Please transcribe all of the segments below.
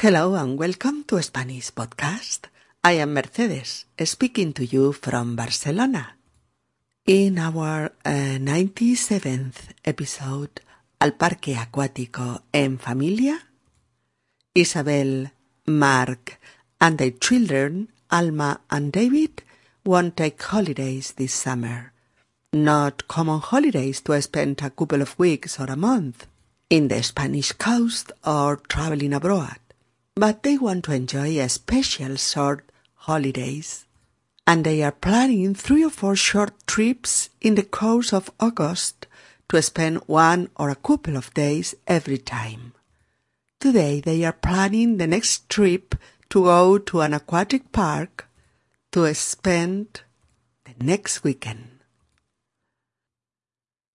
Hello and welcome to Spanish Podcast. I am Mercedes, speaking to you from Barcelona. In our uh, 97th episode, Al Parque Acuático en Familia, Isabel, Mark, and their children, Alma and David, won't take holidays this summer. Not common holidays to spend a couple of weeks or a month in the Spanish coast or traveling abroad, but they want to enjoy a special short holidays. And they are planning three or four short trips in the course of August to spend one or a couple of days every time. Today they are planning the next trip to go to an aquatic park to spend the next weekend.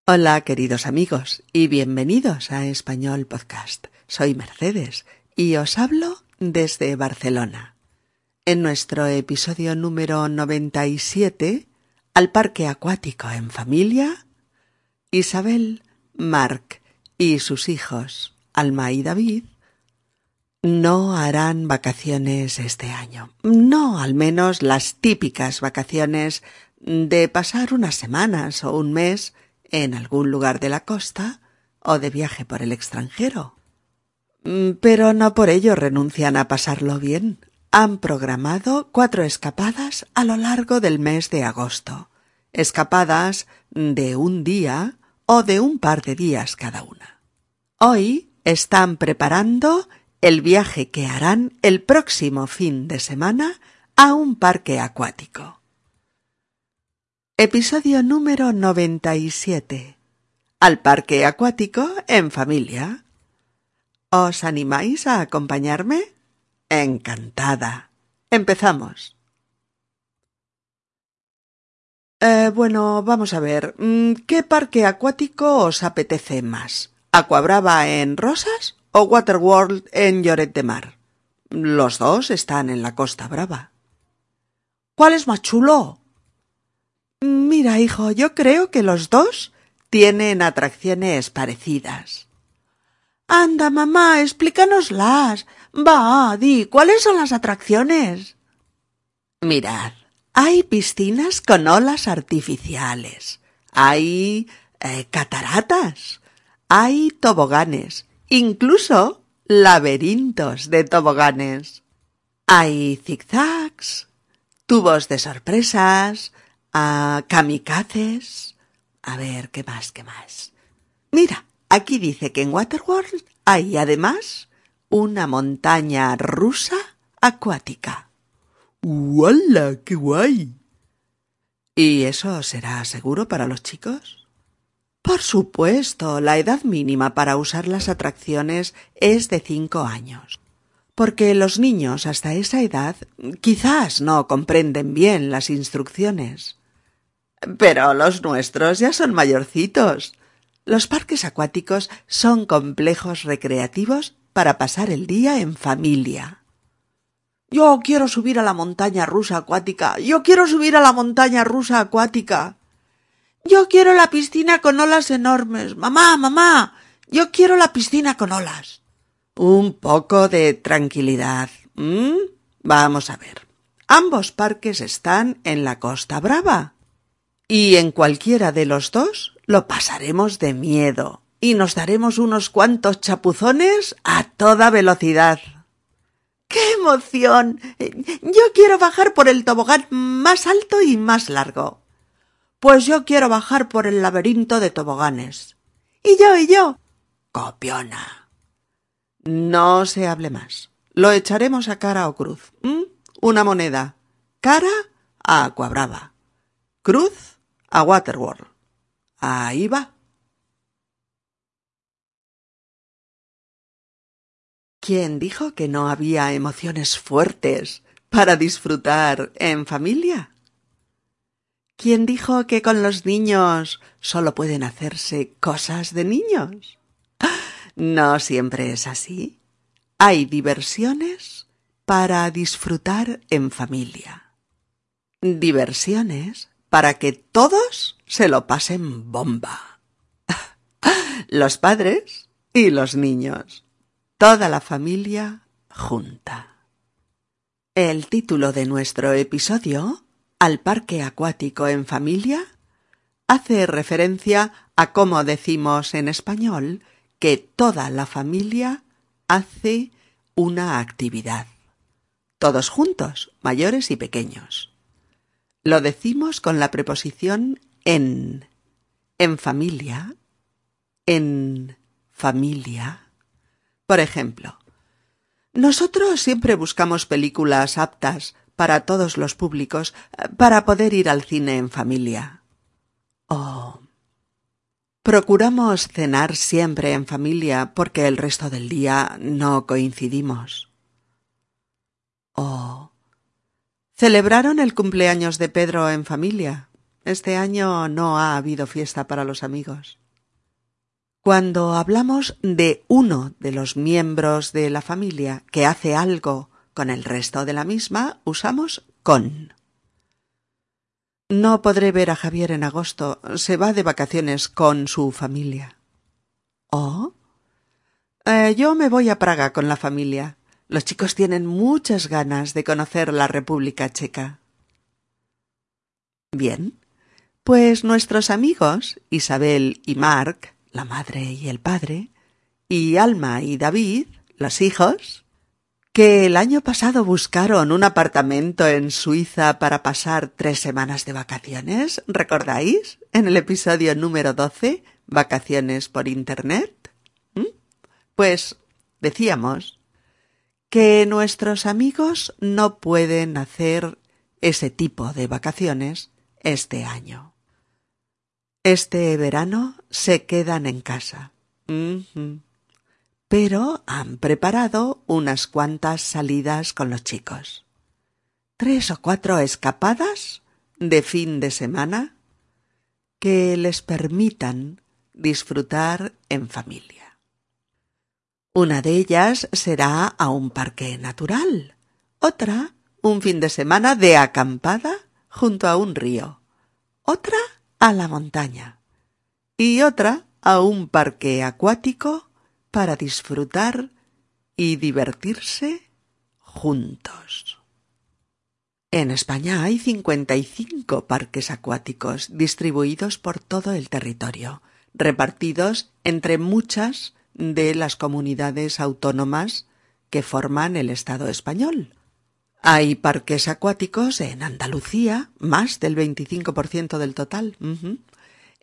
Hola queridos amigos y bienvenidos a Español Podcast. Soy Mercedes y os hablo desde Barcelona. En nuestro episodio número 97, al parque acuático en familia, Isabel, Mark y sus hijos, Alma y David, no harán vacaciones este año. No al menos las típicas vacaciones de pasar unas semanas o un mes en algún lugar de la costa o de viaje por el extranjero. Mm, pero no por ello renuncian a pasarlo bien. Han programado cuatro escapadas a lo largo del mes de agosto. Escapadas de un día o de un par de días cada una. Hoy están preparando el viaje que harán el próximo fin de semana a un parque acuático. Episodio número 97. Al parque acuático en familia. ¿Os animáis a acompañarme? Encantada. Empezamos. Eh, bueno, vamos a ver. mm, ¿Qué parque acuático os apetece más? ¿Aquabrava en Rosas o Waterworld en Lloret de Mar? Los dos están en la Costa Brava. ¿Cuál es más chulo? Mira, hijo, yo creo que los dos tienen atracciones parecidas. Anda, mamá, explícanoslas. Va, di, ¿cuáles son las atracciones? Mirad, hay piscinas con olas artificiales, hay eh, cataratas, hay toboganes, incluso laberintos de toboganes. Hay zigzags, tubos de sorpresas, kamikazes. A ver, ¿qué más, qué más? Mira, aquí dice que en Waterworld hay además una montaña rusa acuática. ¡Wala! ¡Qué guay! ¿Y eso será seguro para los chicos? Por supuesto, la edad mínima para usar las atracciones es de cinco años. Porque los niños hasta esa edad quizás no comprenden bien las instrucciones. Pero los nuestros ya son mayorcitos. Los parques acuáticos son complejos recreativos para pasar el día en familia. Yo quiero subir a la montaña rusa acuática. Yo quiero subir a la montaña rusa acuática. Yo quiero la piscina con olas enormes. Mamá, mamá. Yo quiero la piscina con olas. Un poco de tranquilidad. Vamos a ver. Ambos parques están en la Costa Brava. Y en cualquiera de los dos lo pasaremos de miedo y nos daremos unos cuantos chapuzones a toda velocidad. ¡Qué emoción! Yo quiero bajar por el tobogán más alto y más largo. Pues yo quiero bajar por el laberinto de toboganes. Y yo, y yo. Copiona. No se hable más. Lo echaremos a cara o cruz. ¿m? Una moneda. Cara a Acuabrava. Cruz a Waterworld. Ahí va. ¿Quién dijo que no había emociones fuertes para disfrutar en familia? ¿Quién dijo que con los niños solo pueden hacerse cosas de niños? No siempre es así. Hay diversiones para disfrutar en familia. Diversiones para que todos se lo pasen bomba. Los padres y los niños. Toda la familia junta. El título de nuestro episodio, Al parque acuático en familia, hace referencia a cómo decimos en español que toda la familia hace una actividad. Todos juntos, mayores y pequeños. Lo decimos con la preposición en. En familia. En familia. Por ejemplo, nosotros siempre buscamos películas aptas para todos los públicos para poder ir al cine en familia. Oh. Procuramos cenar siempre en familia porque el resto del día no coincidimos. Oh. ¿Celebraron el cumpleaños de Pedro en familia? Este año no ha habido fiesta para los amigos. Cuando hablamos de uno de los miembros de la familia que hace algo con el resto de la misma, usamos con. No podré ver a Javier en agosto. Se va de vacaciones con su familia. ¿Oh? Yo me voy a Praga con la familia. Los chicos tienen muchas ganas de conocer la República Checa. Bien, pues nuestros amigos, Isabel y Mark, la madre y el padre, y Alma y David, los hijos, que el año pasado buscaron un apartamento en Suiza para pasar tres semanas de vacaciones, ¿recordáis? En el episodio número 12, Vacaciones por Internet. ¿Mm? Pues decíamos que nuestros amigos no pueden hacer ese tipo de vacaciones este año. Este verano se quedan en casa. Pero han preparado unas cuantas salidas con los chicos. Tres o cuatro escapadas de fin de semana que les permitan disfrutar en familia. Una de ellas será a un parque natural, otra un fin de semana de acampada junto a un río, otra a la montaña y otra a un parque acuático para disfrutar y divertirse juntos. En España hay 55 parques acuáticos distribuidos por todo el territorio, repartidos entre muchas de las comunidades autónomas que forman el Estado español. Hay parques acuáticos en Andalucía, más del 25% del total.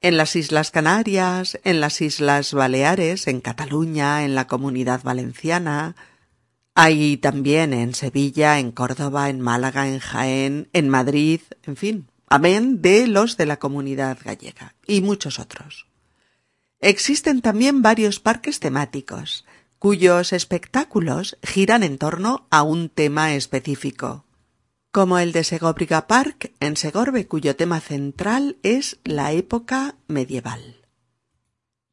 En las Islas Canarias, en las Islas Baleares, en Cataluña, en la Comunidad Valenciana. Hay también en Sevilla, en Córdoba, en Málaga, en Jaén, en Madrid, en fin, amén de los de la Comunidad Gallega y muchos otros. Existen también varios parques temáticos, cuyos espectáculos giran en torno a un tema específico, como el de Segobriga Park en Segorbe, cuyo tema central es la época medieval.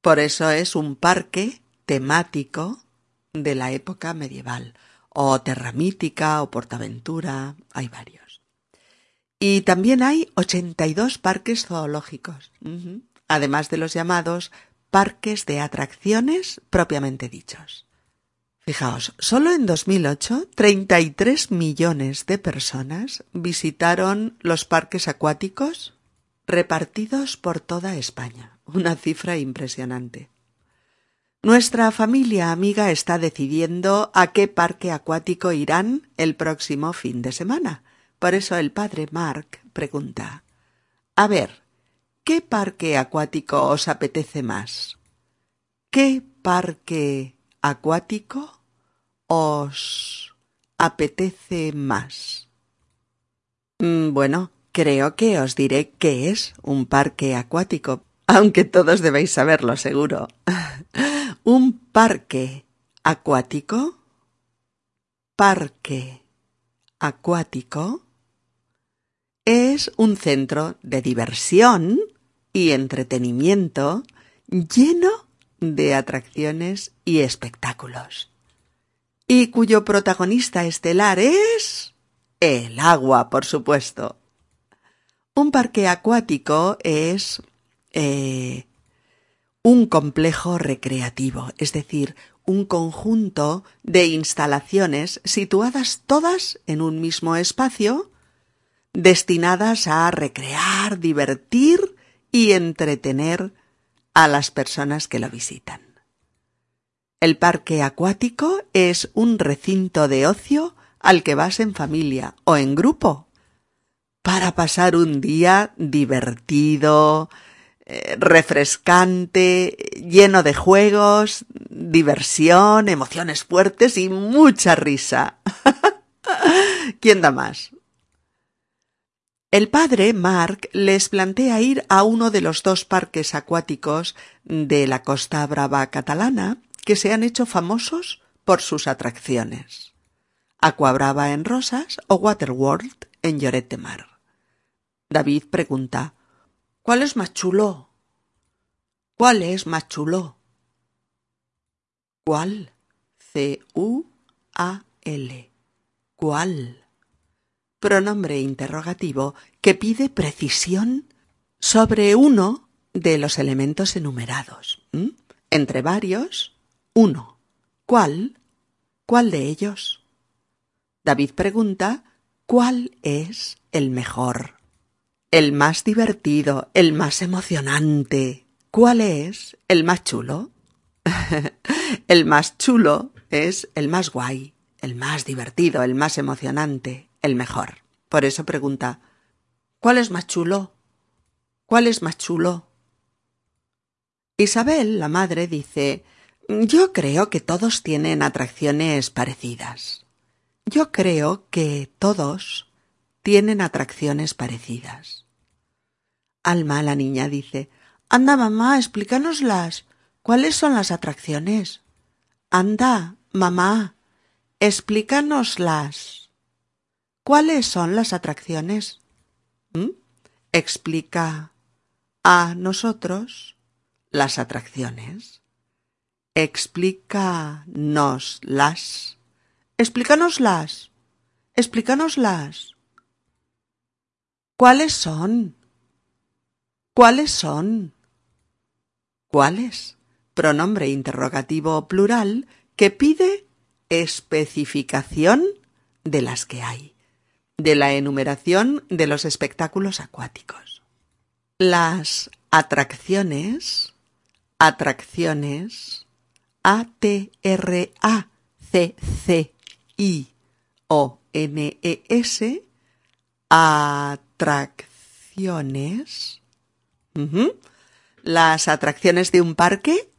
Por eso es un parque temático de la época medieval, o Terra Mítica, o Portaventura, hay varios. Y también hay 82 parques zoológicos, además de los llamados parques de atracciones propiamente dichos. Fijaos, solo en 2008 33 millones de personas visitaron los parques acuáticos repartidos por toda España. Una cifra impresionante. Nuestra familia amiga está decidiendo a qué parque acuático irán el próximo fin de semana. Por eso el padre Mark pregunta A ver, ¿Qué parque acuático os apetece más? ¿Qué parque acuático os apetece más? Mm, bueno, creo que os diré qué es un parque acuático, aunque todos debéis saberlo seguro. un parque acuático, parque acuático, es un centro de diversión y entretenimiento lleno de atracciones y espectáculos, y cuyo protagonista estelar es el agua, por supuesto. Un parque acuático es eh, un complejo recreativo, es decir, un conjunto de instalaciones situadas todas en un mismo espacio, destinadas a recrear, divertir y entretener a las personas que lo visitan. El parque acuático es un recinto de ocio al que vas en familia o en grupo para pasar un día divertido, eh, refrescante, lleno de juegos, diversión, emociones fuertes y mucha risa. ¿Quién da más? El padre, Mark, les plantea ir a uno de los dos parques acuáticos de la Costa Brava catalana que se han hecho famosos por sus atracciones. Aquabrava en Rosas o Waterworld en Lloret de Mar. David pregunta ¿Cuál es más chulo? ¿Cuál es más chulo? ¿Cuál? C-U-A-L. ¿Cuál? Pronombre interrogativo que pide precisión sobre uno de los elementos enumerados. Entre varios, uno. ¿Cuál? ¿Cuál de ellos? David pregunta ¿cuál es el mejor? El más divertido, el más emocionante. ¿Cuál es el más chulo? el más chulo es el más guay, el más divertido, el más emocionante, el mejor. Por eso pregunta ¿Cuál es más chulo? ¿Cuál es más chulo? Isabel, la madre, dice Yo creo que todos tienen atracciones parecidas. Yo creo que todos tienen atracciones parecidas. Alma, la niña, dice Anda, mamá, explícanoslas. ¿Cuáles son las atracciones? Anda, mamá, explícanoslas. ¿Cuáles son las atracciones? ¿Mm? Explica a nosotros las atracciones. Explícanoslas. Explícanoslas. Explícanoslas. ¿Cuáles son? ¿Cuáles son? ¿Cuáles? Pronombre interrogativo plural que pide especificación de las que hay, de la enumeración de los espectáculos acuáticos. Las atracciones, atracciones, A-T-R-A-C-C I-O-N-E-S, atracciones. Las atracciones de un parque,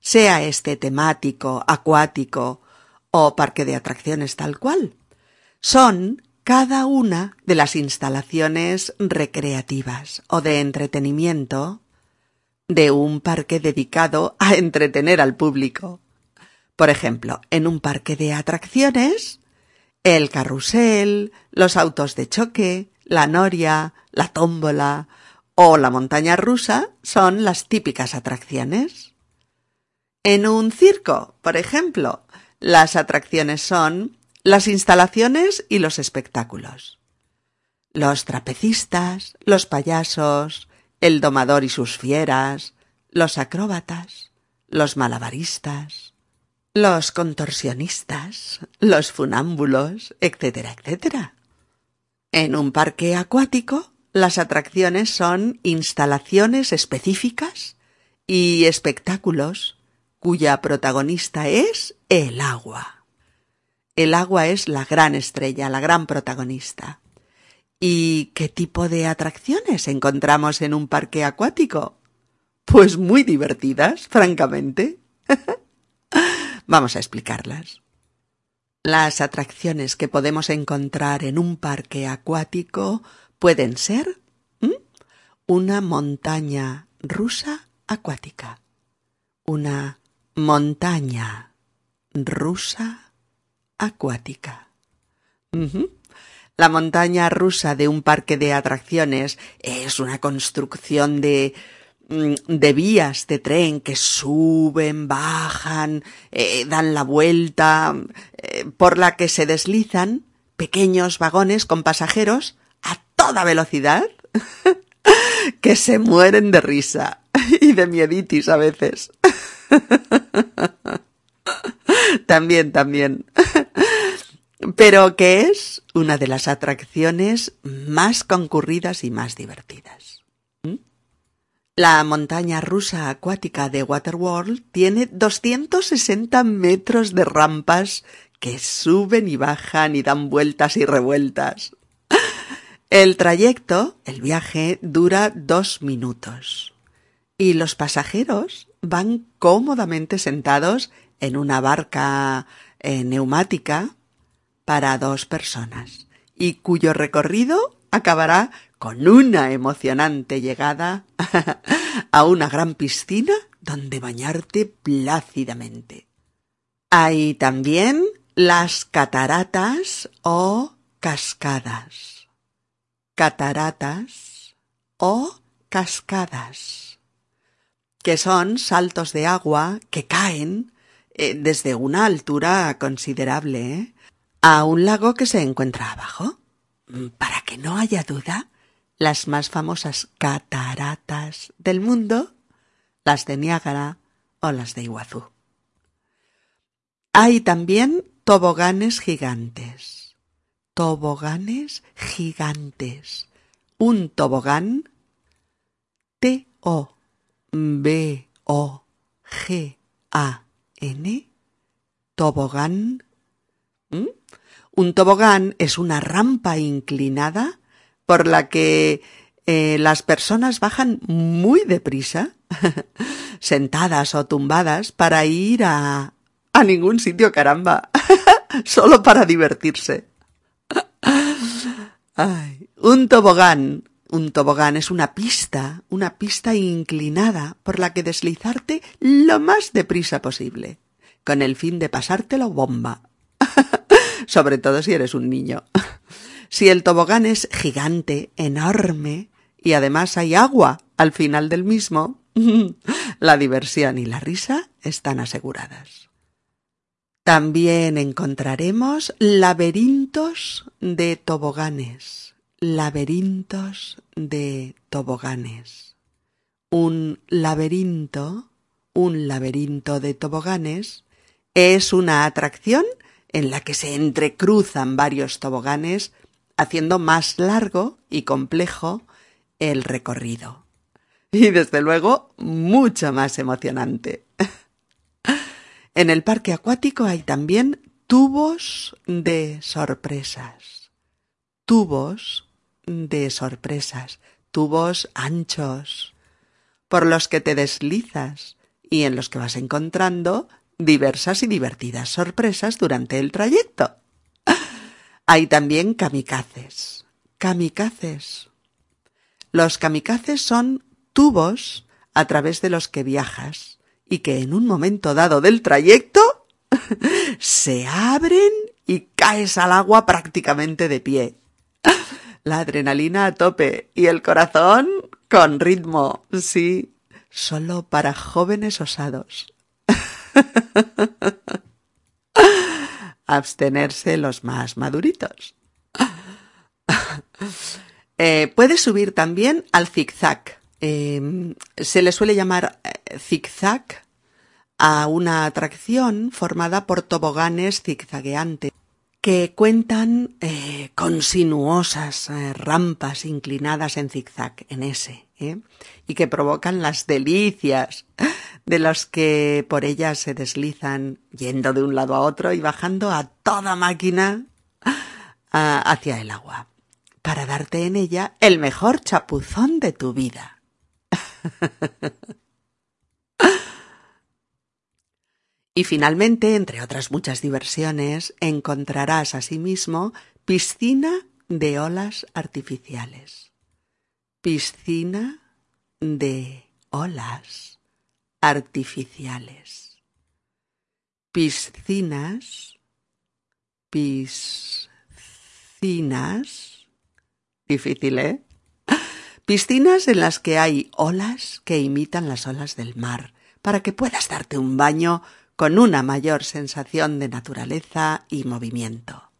sea este temático, acuático o parque de atracciones tal cual, son cada una de las instalaciones recreativas o de entretenimiento de un parque dedicado a entretener al público. Por ejemplo, en un parque de atracciones, el carrusel, los autos de choque, la noria, la tómbola o la montaña rusa son las típicas atracciones. En un circo, por ejemplo, las atracciones son las instalaciones y los espectáculos. Los trapecistas, los payasos, el domador y sus fieras, los acróbatas, los malabaristas, los contorsionistas, los funámbulos, etcétera, etcétera. En un parque acuático, las atracciones son instalaciones específicas y espectáculos cuya protagonista es el agua. El agua es la gran estrella, la gran protagonista. ¿Y qué tipo de atracciones encontramos en un parque acuático? Pues muy divertidas, francamente. Vamos a explicarlas. Las atracciones que podemos encontrar en un parque acuático pueden ser una montaña rusa acuática, una montaña rusa acuática. La montaña rusa de un parque de atracciones es una construcción de Mm, de vías de tren que suben, bajan, eh, dan la vuelta, eh, por la que se deslizan pequeños vagones con pasajeros a toda velocidad que se mueren de risa y de mieditis a veces. también, también. Pero que es una de las atracciones más concurridas y más divertidas. ¿Mm? La montaña rusa acuática de Waterworld tiene 260 metros de rampas que suben y bajan y dan vueltas y revueltas. El trayecto, el viaje, dura dos minutos. Y los pasajeros van cómodamente sentados en una barca eh, neumática para dos personas y cuyo recorrido acabará con una emocionante llegada a una gran piscina donde bañarte plácidamente. Hay también las cataratas o cascadas. Cataratas o cascadas, que son saltos de agua que caen eh, desde una altura considerable ¿eh? a un lago que se encuentra abajo. Mm, para que no haya duda, las más famosas cataratas del mundo, las de Niágara o las de Iguazú. Hay también toboganes gigantes. Toboganes gigantes. Un tobogán T O B O G A N tobogán. ¿Mm? Un tobogán es una rampa inclinada por la que eh, las personas bajan muy deprisa, sentadas o tumbadas, para ir a, a ningún sitio, caramba, solo para divertirse. Un tobogán. Un tobogán es una pista, una pista inclinada por la que deslizarte lo más deprisa posible, con el fin de pasártelo bomba. Sobre todo si eres un niño. Si el tobogán es gigante, enorme, y además hay agua al final del mismo, la diversión y la risa están aseguradas. También encontraremos laberintos de toboganes, laberintos de toboganes. Un laberinto, un laberinto de toboganes, es una atracción en la que se entrecruzan varios toboganes, haciendo más largo y complejo el recorrido. Y desde luego mucho más emocionante. En el parque acuático hay también tubos de sorpresas. Tubos de sorpresas, tubos anchos, por los que te deslizas y en los que vas encontrando diversas y divertidas sorpresas durante el trayecto. Hay también kamikazes. Kamikazes. Los kamikazes son tubos a través de los que viajas y que en un momento dado del trayecto se abren y caes al agua prácticamente de pie. La adrenalina a tope y el corazón con ritmo, sí, solo para jóvenes osados. Abstenerse los más maduritos. Eh, puedes subir también al zigzag. Em, se le suele llamar eh, zigzag a una atracción formada por toboganes zigzagueantes que cuentan eh, con sinuosas eh, rampas inclinadas en zigzag, en ese, y que provocan las delicias de los que por ellas se deslizan yendo de un lado a otro y bajando a toda máquina hacia el agua, para darte en ella el mejor chapuzón de tu vida. y finalmente, entre otras muchas diversiones, encontrarás asimismo piscina de olas artificiales. Piscina de olas artificiales. Piscinas, piscinas, difícil, ¿eh? Piscinas en las que hay olas que imitan las olas del mar, para que puedas darte un baño con una mayor sensación de naturaleza y movimiento.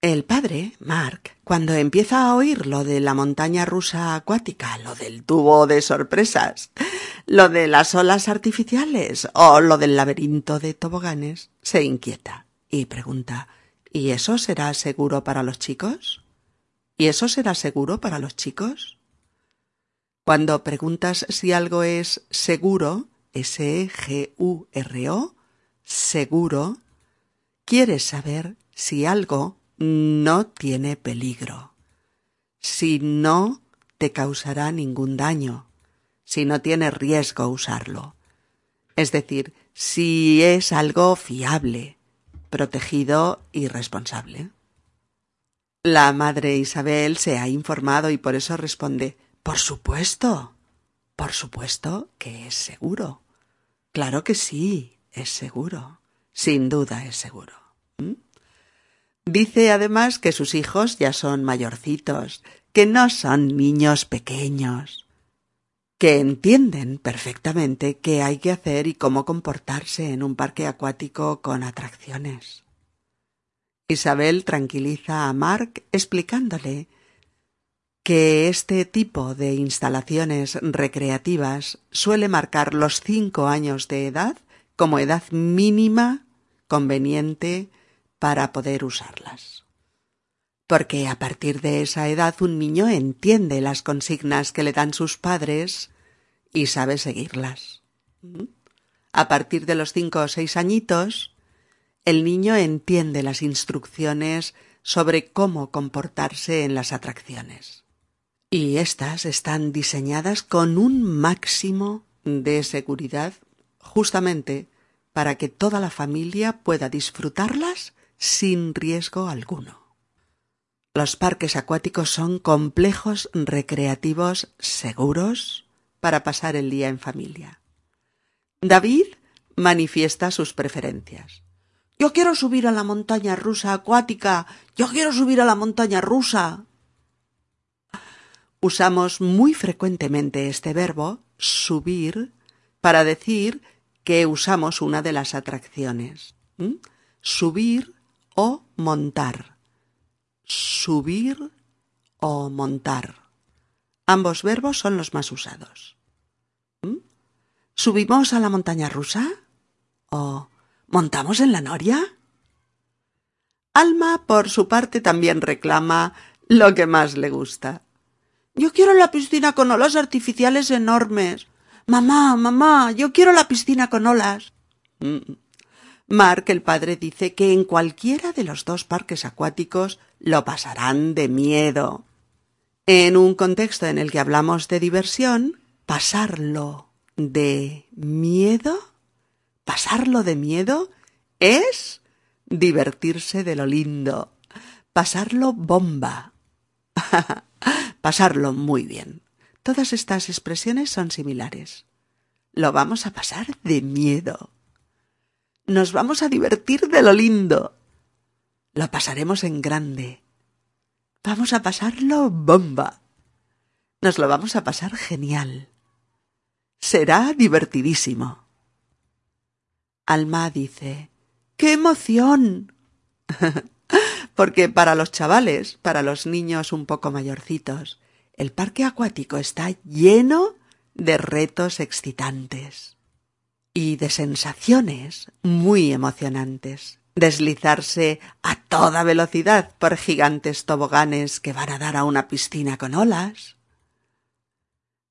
El padre, Mark, cuando empieza a oír lo de la montaña rusa acuática, lo del tubo de sorpresas, lo de las olas artificiales o lo del laberinto de toboganes, se inquieta y pregunta ¿Y eso será seguro para los chicos? ¿Y eso será seguro para los chicos? Cuando preguntas si algo es seguro, S-E-G-U-R-O, seguro, quieres saber si algo no tiene peligro, si no te causará ningún daño, si no tiene riesgo usarlo. Es decir, si es algo fiable, protegido y responsable. La madre Isabel se ha informado y por eso responde Por supuesto. Por supuesto que es seguro. Claro que sí, es seguro. Sin duda es seguro. ¿Mm? Dice además que sus hijos ya son mayorcitos, que no son niños pequeños, que entienden perfectamente qué hay que hacer y cómo comportarse en un parque acuático con atracciones. Isabel tranquiliza a Mark explicándole que este tipo de instalaciones recreativas suele marcar los cinco años de edad como edad mínima conveniente para poder usarlas. Porque a partir de esa edad un niño entiende las consignas que le dan sus padres y sabe seguirlas. A partir de los cinco o seis añitos, el niño entiende las instrucciones sobre cómo comportarse en las atracciones. Y éstas están diseñadas con un máximo de seguridad justamente para que toda la familia pueda disfrutarlas sin riesgo alguno. Los parques acuáticos son complejos recreativos seguros para pasar el día en familia. David manifiesta sus preferencias. Yo quiero subir a la montaña rusa acuática. Yo quiero subir a la montaña rusa. Usamos muy frecuentemente este verbo subir para decir que usamos una de las atracciones. Subir o montar. Subir o montar. Ambos verbos son los más usados. ¿Subimos a la montaña rusa? ¿O montamos en la noria? Alma, por su parte, también reclama lo que más le gusta. Yo quiero la piscina con olas artificiales enormes. Mamá, mamá, yo quiero la piscina con olas. Mm. Mark, el padre, dice que en cualquiera de los dos parques acuáticos lo pasarán de miedo. En un contexto en el que hablamos de diversión, pasarlo de miedo, pasarlo de miedo es divertirse de lo lindo, pasarlo bomba, pasarlo muy bien. Todas estas expresiones son similares. Lo vamos a pasar de miedo. Nos vamos a divertir de lo lindo. Lo pasaremos en grande. Vamos a pasarlo bomba. Nos lo vamos a pasar genial. Será divertidísimo. Alma dice, ¡Qué emoción! Porque para los chavales, para los niños un poco mayorcitos, el parque acuático está lleno de retos excitantes y de sensaciones muy emocionantes. Deslizarse a toda velocidad por gigantes toboganes que van a dar a una piscina con olas.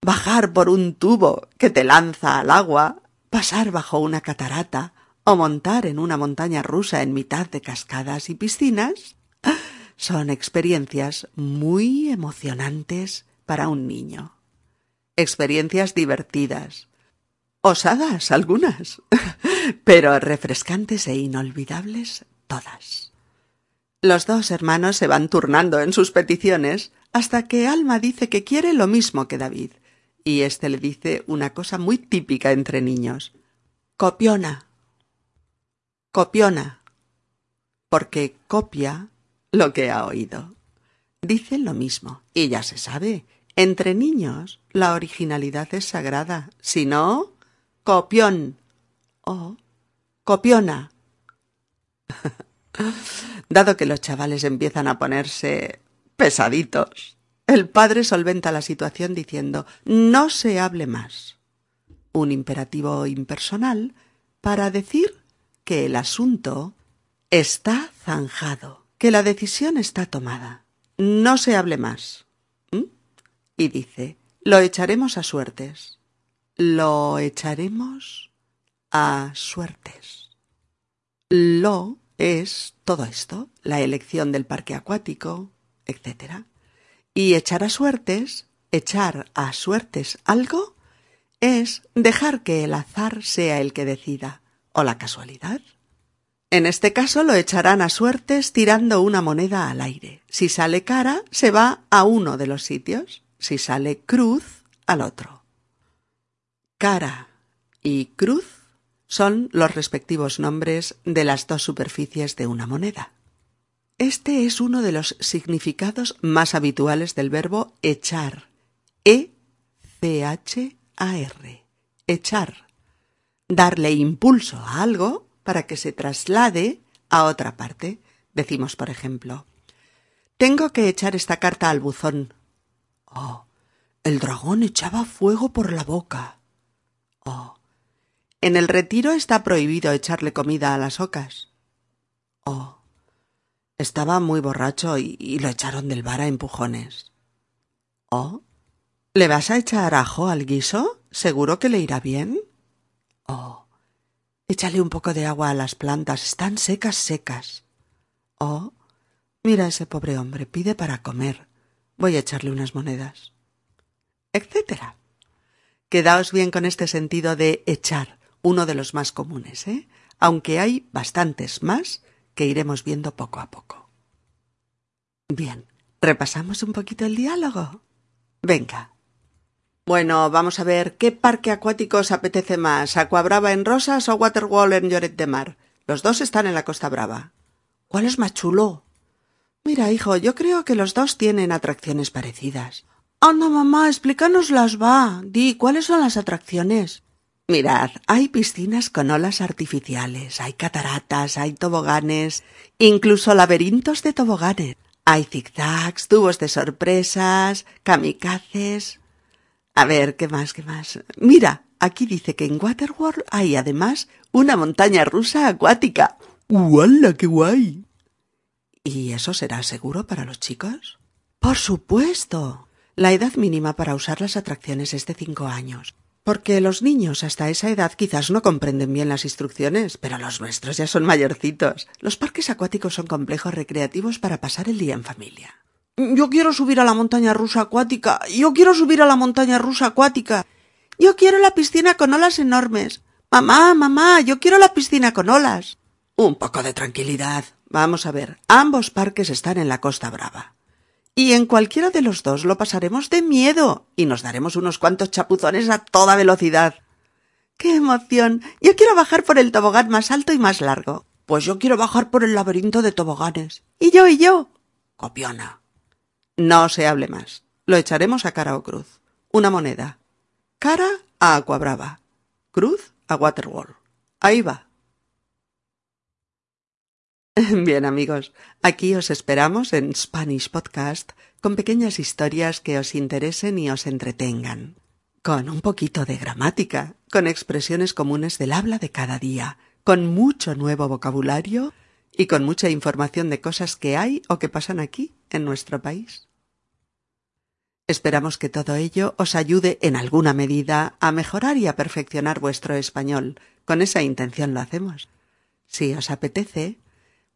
Bajar por un tubo que te lanza al agua, pasar bajo una catarata o montar en una montaña rusa en mitad de cascadas y piscinas son experiencias muy emocionantes para un niño. Experiencias divertidas, osadas algunas, pero refrescantes e inolvidables todas. Los dos hermanos se van turnando en sus peticiones hasta que Alma dice que quiere lo mismo que David, y éste le dice una cosa muy típica entre niños. Copiona. Copiona. Porque copia lo que ha oído. Dice lo mismo, y ya se sabe. Entre niños la originalidad es sagrada. Si no, copión o copiona. Dado que los chavales empiezan a ponerse pesaditos, el padre solventa la situación diciendo no se hable más. Un imperativo impersonal para decir que el asunto está zanjado, que la decisión está tomada. No se hable más. Y dice, lo echaremos a suertes. Lo echaremos a suertes. Lo es todo esto, la elección del parque acuático, etc. Y echar a suertes, echar a suertes algo, es dejar que el azar sea el que decida, o la casualidad. En este caso lo echarán a suertes tirando una moneda al aire. Si sale cara, se va a uno de los sitios. Si sale cruz, al otro. Cara y cruz son los respectivos nombres de las dos superficies de una moneda. Este es uno de los significados más habituales del verbo echar. E-C-H-A-R. Echar. Darle impulso a algo para que se traslade a otra parte. Decimos, por ejemplo, tengo que echar esta carta al buzón. Oh, el dragón echaba fuego por la boca. Oh, en el retiro está prohibido echarle comida a las ocas. Oh, estaba muy borracho y, lo echaron del bar a empujones. Oh, ¿le vas a echar ajo al guiso? ¿Seguro que le irá bien? Oh, Échale un poco de agua a las plantas, están secas, secas. Oh, mira ese pobre hombre, pide para comer. Voy a echarle unas monedas. etcétera. Quedaos bien con este sentido de echar, uno de los más comunes, ¿eh? aunque hay bastantes más que iremos viendo poco a poco. Bien, ¿repasamos un poquito el diálogo? Venga. Bueno, vamos a ver, ¿qué parque acuático os apetece más? ¿Aquabrava en Rosas o Waterwall en Lloret de Mar? Los dos están en la Costa Brava. ¿Cuál es más chulo? Mira, hijo, yo creo que los dos tienen atracciones parecidas. Anda, mamá, explícanoslas, va. Di, ¿cuáles son las atracciones? Mirad, hay piscinas con olas artificiales, hay cataratas, hay toboganes, incluso laberintos de toboganes. Hay zigzags, tubos de sorpresas, kamikazes. A ver, ¿qué más, qué más? Mira, aquí dice que en Waterworld hay además una montaña rusa acuática. ¡Uala, qué guay! ¿Y eso será seguro para los chicos? Por supuesto. La edad mínima para usar las atracciones es de cinco años. Porque los niños hasta esa edad quizás no comprenden bien las instrucciones, pero los nuestros ya son mayorcitos. Los parques acuáticos son complejos recreativos para pasar el día en familia. Yo quiero subir a la montaña rusa acuática. Yo quiero subir a la montaña rusa acuática. Yo quiero la piscina con olas enormes. Mamá, mamá, yo quiero la piscina con olas. Un poco de tranquilidad. Vamos a ver, ambos parques están en la Costa Brava. Y en cualquiera de los dos lo pasaremos de miedo y nos daremos unos cuantos chapuzones a toda velocidad. ¡Qué emoción! Yo quiero bajar por el tobogán más alto y más largo. Pues yo quiero bajar por el laberinto de toboganes. Y yo y yo. Copiona. No se hable más. Lo echaremos a cara o cruz. Una moneda. Cara a Acuabrava. Cruz a Waterwall. Ahí va. Bien amigos, aquí os esperamos en Spanish Podcast con pequeñas historias que os interesen y os entretengan, con un poquito de gramática, con expresiones comunes del habla de cada día, con mucho nuevo vocabulario y con mucha información de cosas que hay o que pasan aquí, en nuestro país. Esperamos que todo ello os ayude en alguna medida a mejorar y a perfeccionar vuestro español. Con esa intención lo hacemos. Si os apetece,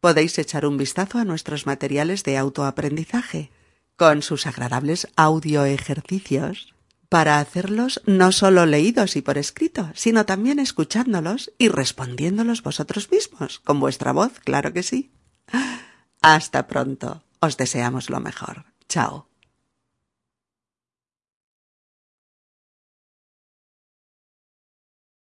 podéis echar un vistazo a nuestros materiales de autoaprendizaje, con sus agradables audio ejercicios, para hacerlos no solo leídos y por escrito, sino también escuchándolos y respondiéndolos vosotros mismos, con vuestra voz, claro que sí. Hasta pronto. Os deseamos lo mejor. Chao.